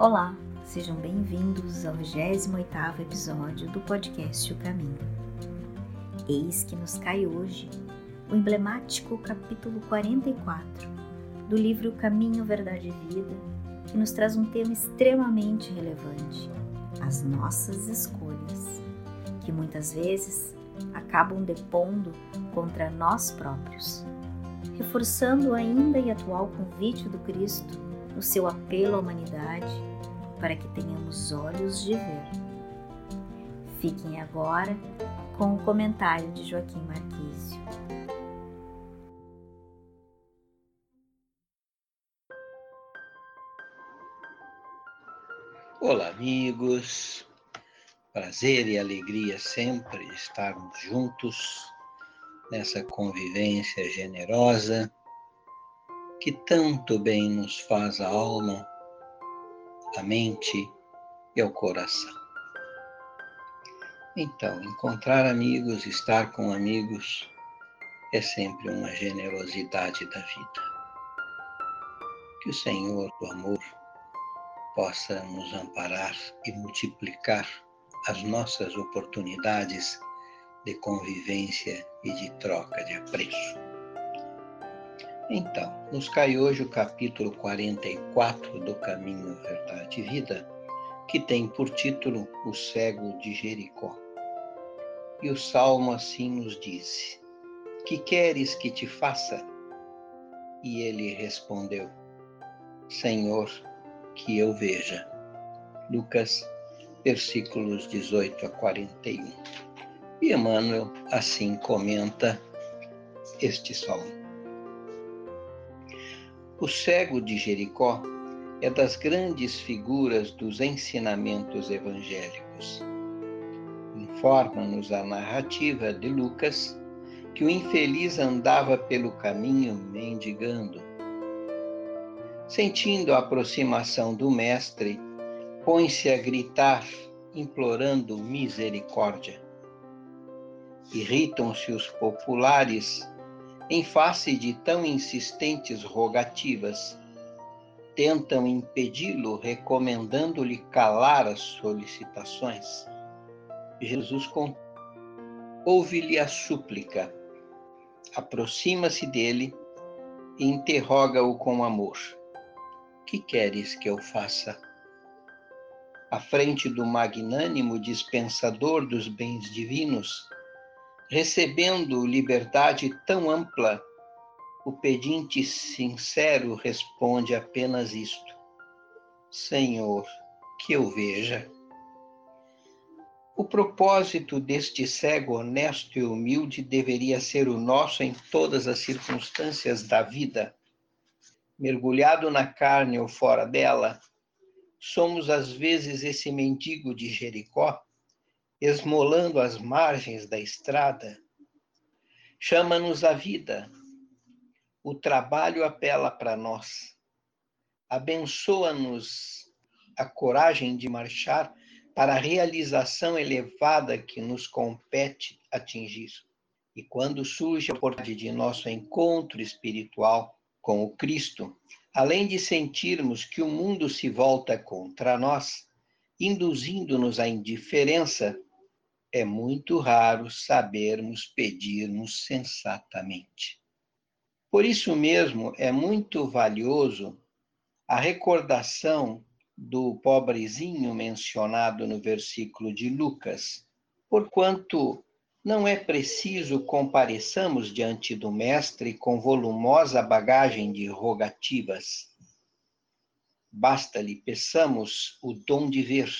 Olá, sejam bem-vindos ao 28º episódio do podcast O Caminho. Eis que nos cai hoje o emblemático capítulo 44 do livro Caminho, Verdade e Vida, que nos traz um tema extremamente relevante: as nossas escolhas, que muitas vezes acabam depondo contra nós próprios, reforçando ainda e atual convite do Cristo no seu apelo à humanidade para que tenhamos olhos de ver. Fiquem agora com o comentário de Joaquim Marquísio. Olá, amigos. Prazer e alegria sempre estarmos juntos nessa convivência generosa que tanto bem nos faz a alma, a mente e ao coração. Então, encontrar amigos, estar com amigos, é sempre uma generosidade da vida. Que o Senhor do amor possa nos amparar e multiplicar as nossas oportunidades de convivência e de troca de apreço. Então, nos cai hoje o capítulo 44 do Caminho, Verdade e Vida, que tem por título O Cego de Jericó. E o salmo assim nos diz: Que queres que te faça? E ele respondeu: Senhor, que eu veja. Lucas, versículos 18 a 41. E Emmanuel assim comenta este salmo. O cego de Jericó é das grandes figuras dos ensinamentos evangélicos. Informa-nos a narrativa de Lucas que o infeliz andava pelo caminho mendigando. Sentindo a aproximação do Mestre, põe-se a gritar, implorando misericórdia. Irritam-se os populares em face de tão insistentes rogativas, tentam impedi-lo, recomendando-lhe calar as solicitações. Jesus ouve-lhe a súplica, aproxima-se dele e interroga-o com amor: Que queres que eu faça? À frente do magnânimo dispensador dos bens divinos, recebendo liberdade tão ampla, o pedinte sincero responde apenas isto: Senhor, que eu veja. O propósito deste cego honesto e humilde deveria ser o nosso em todas as circunstâncias da vida. Mergulhado na carne ou fora dela, somos às vezes esse mendigo de Jericó esmolando as margens da estrada, chama-nos a vida. O trabalho apela para nós. Abençoa-nos a coragem de marchar para a realização elevada que nos compete atingir. E quando surge a oportunidade de nosso encontro espiritual com o Cristo, além de sentirmos que o mundo se volta contra nós, induzindo-nos à indiferença, é muito raro sabermos pedirmos sensatamente. Por isso mesmo, é muito valioso a recordação do pobrezinho mencionado no versículo de Lucas, porquanto não é preciso compareçamos diante do Mestre com volumosa bagagem de rogativas. Basta-lhe peçamos o dom de ver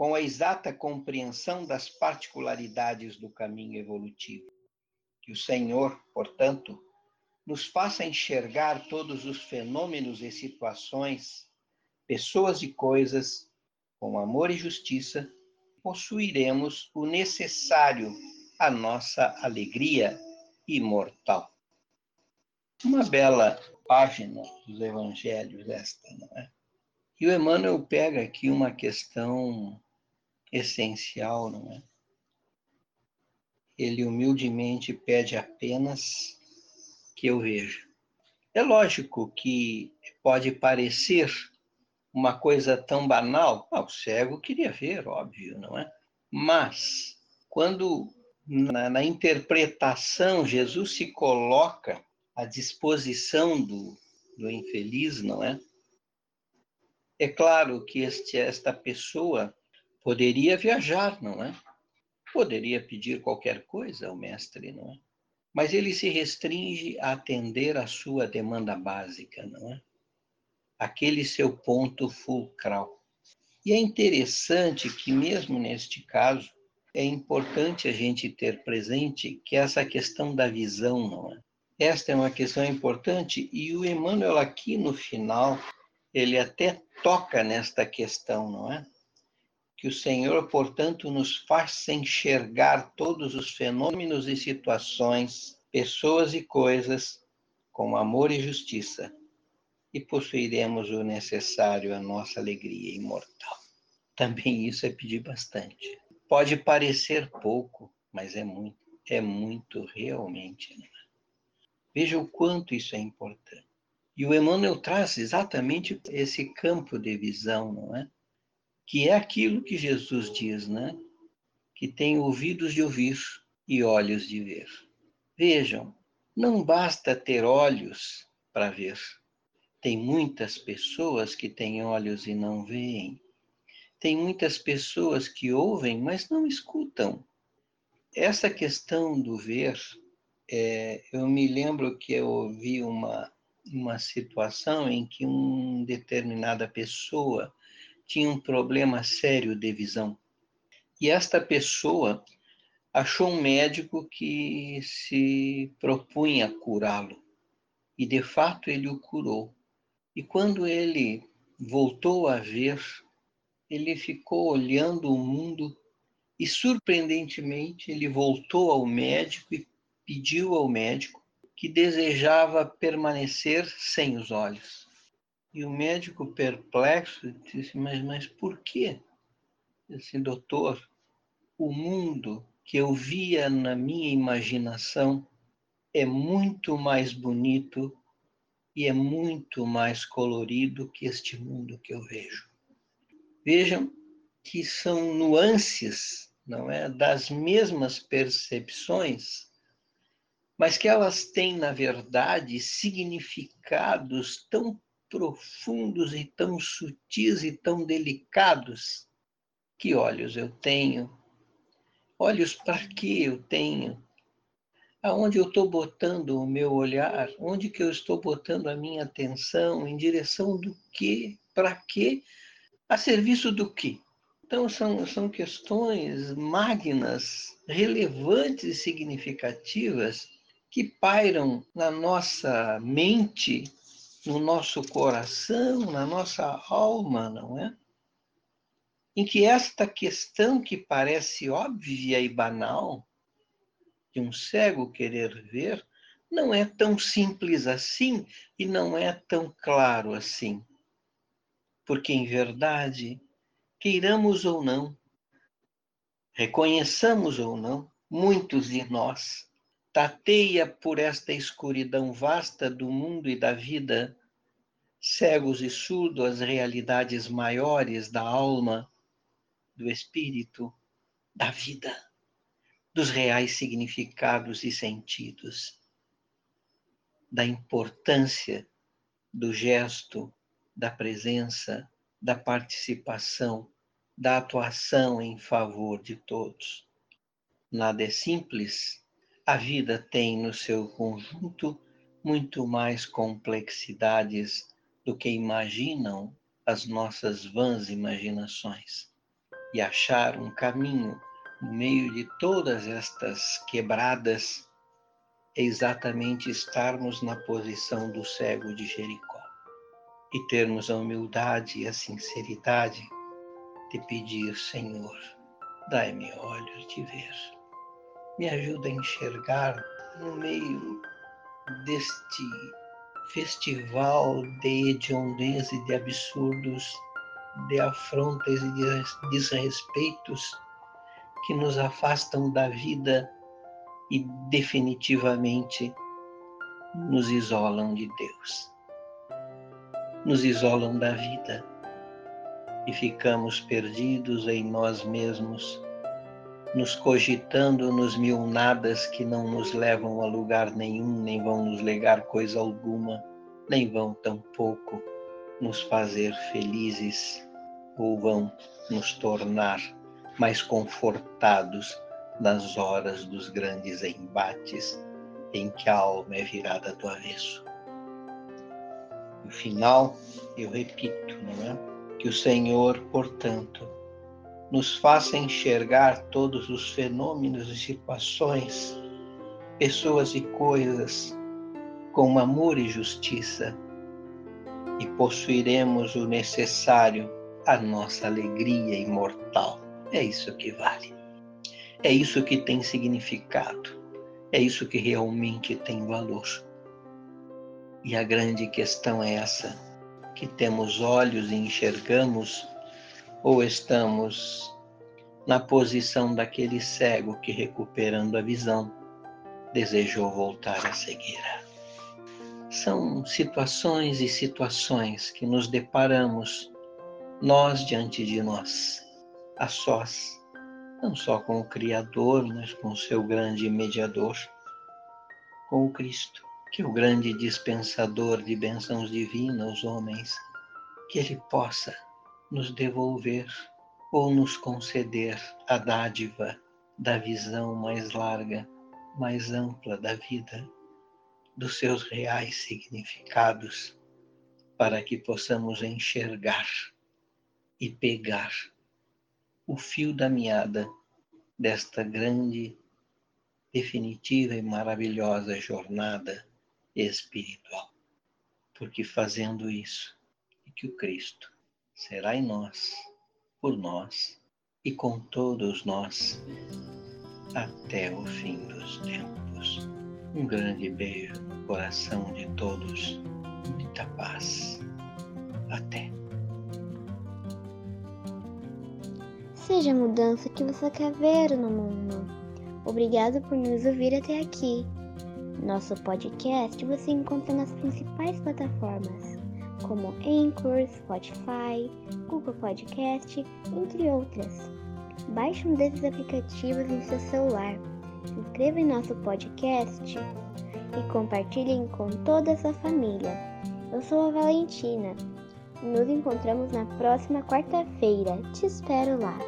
com a exata compreensão das particularidades do caminho evolutivo. Que o Senhor, portanto, nos faça enxergar todos os fenômenos e situações, pessoas e coisas, com amor e justiça, possuiremos o necessário à nossa alegria imortal. Uma bela página dos evangelhos esta, não é? E o Emmanuel pega aqui uma questão essencial, não é? Ele humildemente pede apenas que eu veja. É lógico que pode parecer uma coisa tão banal. Ah, o cego queria ver, óbvio, não é? Mas, quando na, na interpretação Jesus se coloca à disposição do, do infeliz, não é? É claro que este, esta pessoa poderia viajar, não é? Poderia pedir qualquer coisa ao mestre, não é? Mas ele se restringe a atender a sua demanda básica, não é? Aquele seu ponto fulcral. E é interessante que, mesmo neste caso, é importante a gente ter presente que essa questão da visão, não é? Esta é uma questão importante e o Emmanuel aqui no final, ele até toca nesta questão, não é? Que o Senhor, portanto, nos faça enxergar todos os fenômenos e situações, pessoas e coisas com amor e justiça, e possuiremos o necessário à nossa alegria imortal. Também isso é pedir bastante. Pode parecer pouco, mas é muito, é muito realmente. Né? Veja o quanto isso é importante. E o Emmanuel traz exatamente esse campo de visão, não é? Que é aquilo que Jesus diz, né? Que tem ouvidos de ouvir e olhos de ver. Vejam, não basta ter olhos para ver. Tem muitas pessoas que têm olhos e não veem. Tem muitas pessoas que ouvem, mas não escutam. Essa questão do ver, é, eu me lembro que eu ouvi uma uma situação em que uma determinada pessoa tinha um problema sério de visão. E esta pessoa achou um médico que se propunha curá-lo. E de fato ele o curou. E quando ele voltou a ver, ele ficou olhando o mundo e surpreendentemente ele voltou ao médico e pediu ao médico que desejava permanecer sem os olhos. E o médico perplexo disse: Mas, mas por quê? Disse, doutor, o mundo que eu via na minha imaginação é muito mais bonito e é muito mais colorido que este mundo que eu vejo. Vejam que são nuances, não é, das mesmas percepções mas que elas têm, na verdade, significados tão profundos e tão sutis e tão delicados. Que olhos eu tenho? Olhos para que eu tenho? Aonde eu estou botando o meu olhar? Onde que eu estou botando a minha atenção? Em direção do quê? Para quê? A serviço do quê? Então, são, são questões magnas, relevantes e significativas que pairam na nossa mente, no nosso coração, na nossa alma, não é? Em que esta questão que parece óbvia e banal, de um cego querer ver, não é tão simples assim e não é tão claro assim. Porque, em verdade, queiramos ou não, reconheçamos ou não, muitos de nós tateia por esta escuridão vasta do mundo e da vida, cegos e surdos às realidades maiores da alma, do espírito, da vida, dos reais significados e sentidos, da importância do gesto, da presença, da participação, da atuação em favor de todos. Nada é simples a vida tem no seu conjunto muito mais complexidades do que imaginam as nossas vãs imaginações. E achar um caminho no meio de todas estas quebradas é exatamente estarmos na posição do cego de Jericó e termos a humildade e a sinceridade de pedir, Senhor, dai-me olhos de ver me ajuda a enxergar no meio deste festival de hediondez e de absurdos, de afrontas e de desrespeitos que nos afastam da vida e definitivamente nos isolam de Deus. Nos isolam da vida e ficamos perdidos em nós mesmos, nos cogitando nos mil nadas que não nos levam a lugar nenhum, nem vão nos legar coisa alguma, nem vão tampouco nos fazer felizes ou vão nos tornar mais confortados nas horas dos grandes embates em que a alma é virada do avesso. No final, eu repito, não é? Que o Senhor, portanto, nos faça enxergar todos os fenômenos e situações, pessoas e coisas com amor e justiça, e possuiremos o necessário à nossa alegria imortal. É isso que vale. É isso que tem significado. É isso que realmente tem valor. E a grande questão é essa: que temos olhos e enxergamos, ou estamos na posição daquele cego que, recuperando a visão, desejou voltar à cegueira. São situações e situações que nos deparamos, nós diante de nós, a sós, não só com o Criador, mas com o seu grande mediador, com o Cristo que o grande dispensador de bênçãos divinas aos homens, que ele possa nos devolver ou nos conceder a dádiva da visão mais larga, mais ampla da vida, dos seus reais significados, para que possamos enxergar e pegar o fio da meada desta grande, definitiva e maravilhosa jornada espiritual. Porque fazendo isso, é que o Cristo será em nós, por nós e com todos nós até o fim dos tempos. Um grande beijo no coração de todos, muita paz. Até. Seja a mudança que você quer ver no mundo. Obrigado por nos ouvir até aqui. Nosso podcast você encontra nas principais plataformas, como Anchor, Spotify, Google Podcast, entre outras. Baixe um desses aplicativos em seu celular, inscreva em nosso podcast e compartilhem com toda a sua família. Eu sou a Valentina. Nos encontramos na próxima quarta-feira. Te espero lá.